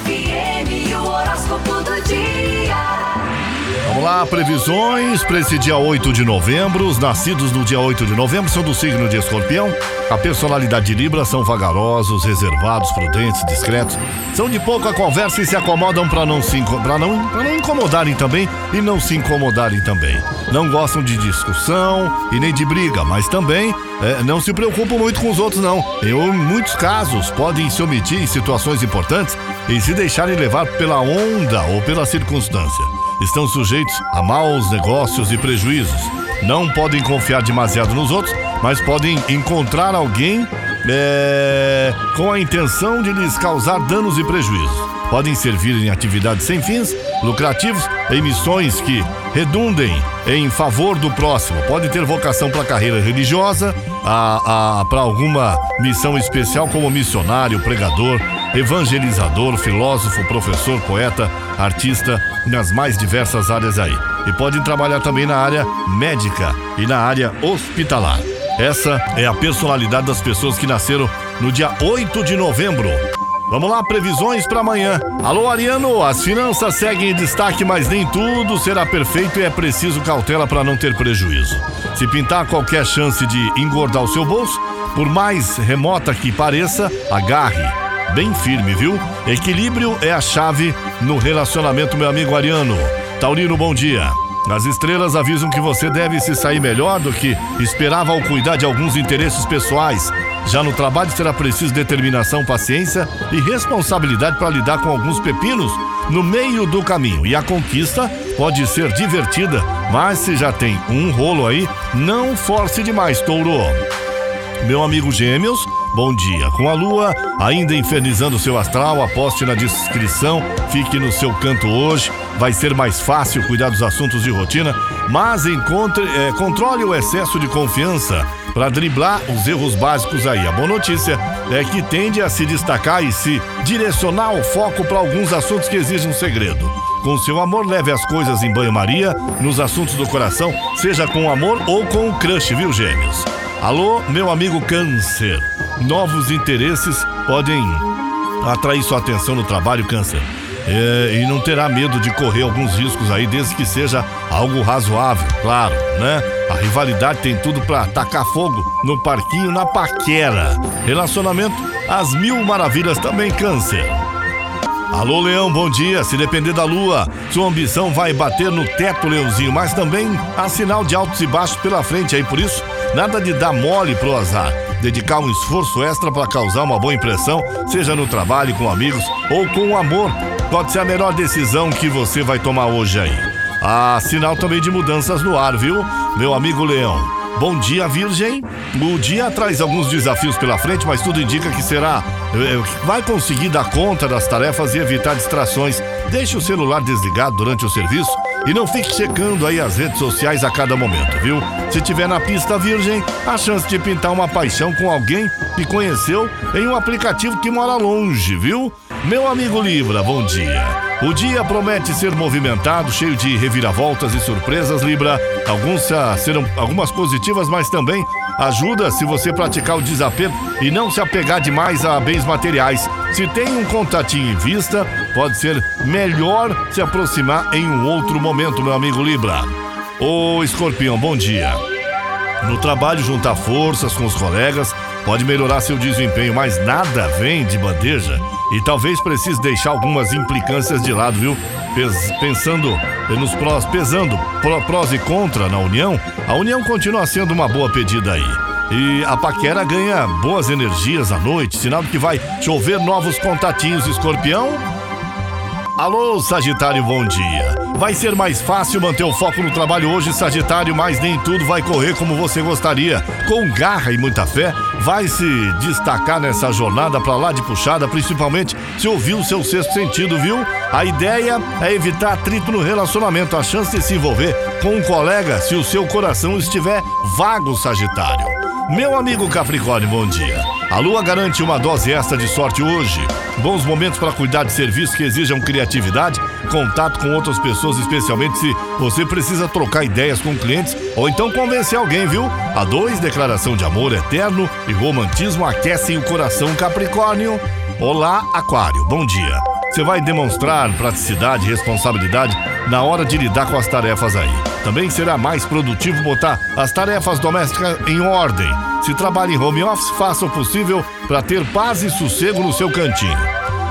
FM, o horóscopo do dia. Vamos lá, previsões para esse dia 8 de novembro. Os nascidos no dia 8 de novembro são do signo de escorpião. A personalidade de Libra são vagarosos, reservados, prudentes, discretos. São de pouca conversa e se acomodam para não, se pra não, pra não incomodarem também e não se incomodarem também. Não gostam de discussão e nem de briga, mas também é, não se preocupam muito com os outros, não. Em muitos casos, podem se omitir em situações importantes e se deixarem levar pela onda ou pela circunstância estão sujeitos a maus negócios e prejuízos. Não podem confiar demasiado nos outros, mas podem encontrar alguém é, com a intenção de lhes causar danos e prejuízos. Podem servir em atividades sem fins, lucrativos, em missões que redundem em favor do próximo. Pode ter vocação para carreira religiosa, para alguma missão especial como missionário, pregador, evangelizador, filósofo, professor, poeta, artista, nas mais diversas áreas aí. E podem trabalhar também na área médica e na área hospitalar. Essa é a personalidade das pessoas que nasceram no dia 8 de novembro. Vamos lá, previsões para amanhã. Alô, Ariano, as finanças seguem em destaque, mas nem tudo será perfeito e é preciso cautela para não ter prejuízo. Se pintar qualquer chance de engordar o seu bolso, por mais remota que pareça, agarre bem firme, viu? Equilíbrio é a chave no relacionamento, meu amigo Ariano. Taurino, bom dia. As estrelas avisam que você deve se sair melhor do que esperava ao cuidar de alguns interesses pessoais. Já no trabalho será preciso determinação, paciência e responsabilidade para lidar com alguns pepinos no meio do caminho. E a conquista pode ser divertida, mas se já tem um rolo aí, não force demais, touro. Meu amigo Gêmeos, bom dia. Com a lua ainda infernizando seu astral, aposte na descrição, fique no seu canto hoje. Vai ser mais fácil cuidar dos assuntos de rotina, mas encontre, eh, controle o excesso de confiança para driblar os erros básicos aí. A boa notícia é que tende a se destacar e se direcionar o foco para alguns assuntos que exigem um segredo. Com seu amor, leve as coisas em banho-maria, nos assuntos do coração, seja com amor ou com o crush, viu, gêmeos? Alô, meu amigo Câncer. Novos interesses podem atrair sua atenção no trabalho, Câncer. É, e não terá medo de correr alguns riscos aí, desde que seja algo razoável, claro, né? A rivalidade tem tudo pra tacar fogo no parquinho, na paquera. Relacionamento, as mil maravilhas também, Câncer. Alô, Leão, bom dia. Se depender da lua, sua ambição vai bater no teto, Leãozinho, mas também há sinal de altos e baixos pela frente aí, por isso, nada de dar mole pro azar. Dedicar um esforço extra para causar uma boa impressão, seja no trabalho, com amigos ou com o amor, pode ser a melhor decisão que você vai tomar hoje aí. Há sinal também de mudanças no ar, viu, meu amigo Leão? Bom dia, Virgem. O dia traz alguns desafios pela frente, mas tudo indica que será. eh, Vai conseguir dar conta das tarefas e evitar distrações. Deixe o celular desligado durante o serviço e não fique checando aí as redes sociais a cada momento, viu? Se tiver na pista virgem, a chance de pintar uma paixão com alguém que conheceu em um aplicativo que mora longe, viu? Meu amigo Libra, bom dia. O dia promete ser movimentado, cheio de reviravoltas e surpresas, Libra. Alguns ah, serão algumas positivas, mas também ajuda se você praticar o desapego e não se apegar demais a bens materiais. Se tem um contatinho em vista, pode ser melhor se aproximar em um outro momento, meu amigo Libra. Ô Escorpião, bom dia. No trabalho, juntar forças com os colegas pode melhorar seu desempenho, mas nada vem de bandeja e talvez precise deixar algumas implicâncias de lado, viu? Pensando nos prós, pesando pró- prós e contra na união, a união continua sendo uma boa pedida aí. E a paquera ganha boas energias à noite, sinal de que vai chover novos contatinhos, escorpião. Alô, Sagitário, bom dia. Vai ser mais fácil manter o foco no trabalho hoje, Sagitário, mas nem tudo vai correr como você gostaria. Com garra e muita fé, vai se destacar nessa jornada pra lá de puxada, principalmente se ouvir o seu sexto sentido, viu? A ideia é evitar atrito no relacionamento, a chance de se envolver com um colega se o seu coração estiver vago, Sagitário. Meu amigo Capricórnio, bom dia. A lua garante uma dose extra de sorte hoje. Bons momentos para cuidar de serviços que exijam criatividade, contato com outras pessoas, especialmente se você precisa trocar ideias com clientes ou então convencer alguém, viu? A dois, declaração de amor eterno e romantismo aquecem o coração Capricórnio. Olá, Aquário, bom dia. Você vai demonstrar praticidade e responsabilidade na hora de lidar com as tarefas aí. Também será mais produtivo botar as tarefas domésticas em ordem. Se trabalha em home office, faça o possível para ter paz e sossego no seu cantinho.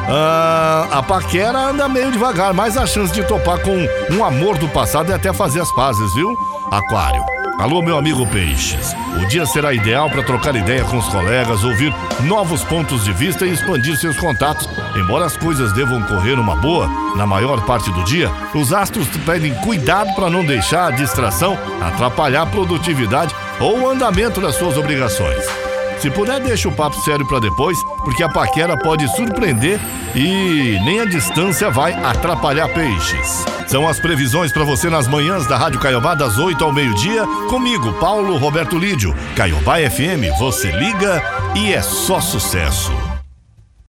Ah, a paquera anda meio devagar, mas a chance de topar com um amor do passado é até fazer as pazes, viu? Aquário. Alô, meu amigo Peixes. O dia será ideal para trocar ideia com os colegas, ouvir novos pontos de vista e expandir seus contatos. Embora as coisas devam correr uma boa, na maior parte do dia, os astros pedem cuidado para não deixar a distração atrapalhar a produtividade ou o andamento das suas obrigações. Se puder, deixa o papo sério para depois, porque a paquera pode surpreender e nem a distância vai atrapalhar peixes. São as previsões para você nas manhãs da Rádio Caiobá das 8 ao meio-dia, comigo, Paulo Roberto Lídio. Caiobá FM, você liga e é só sucesso.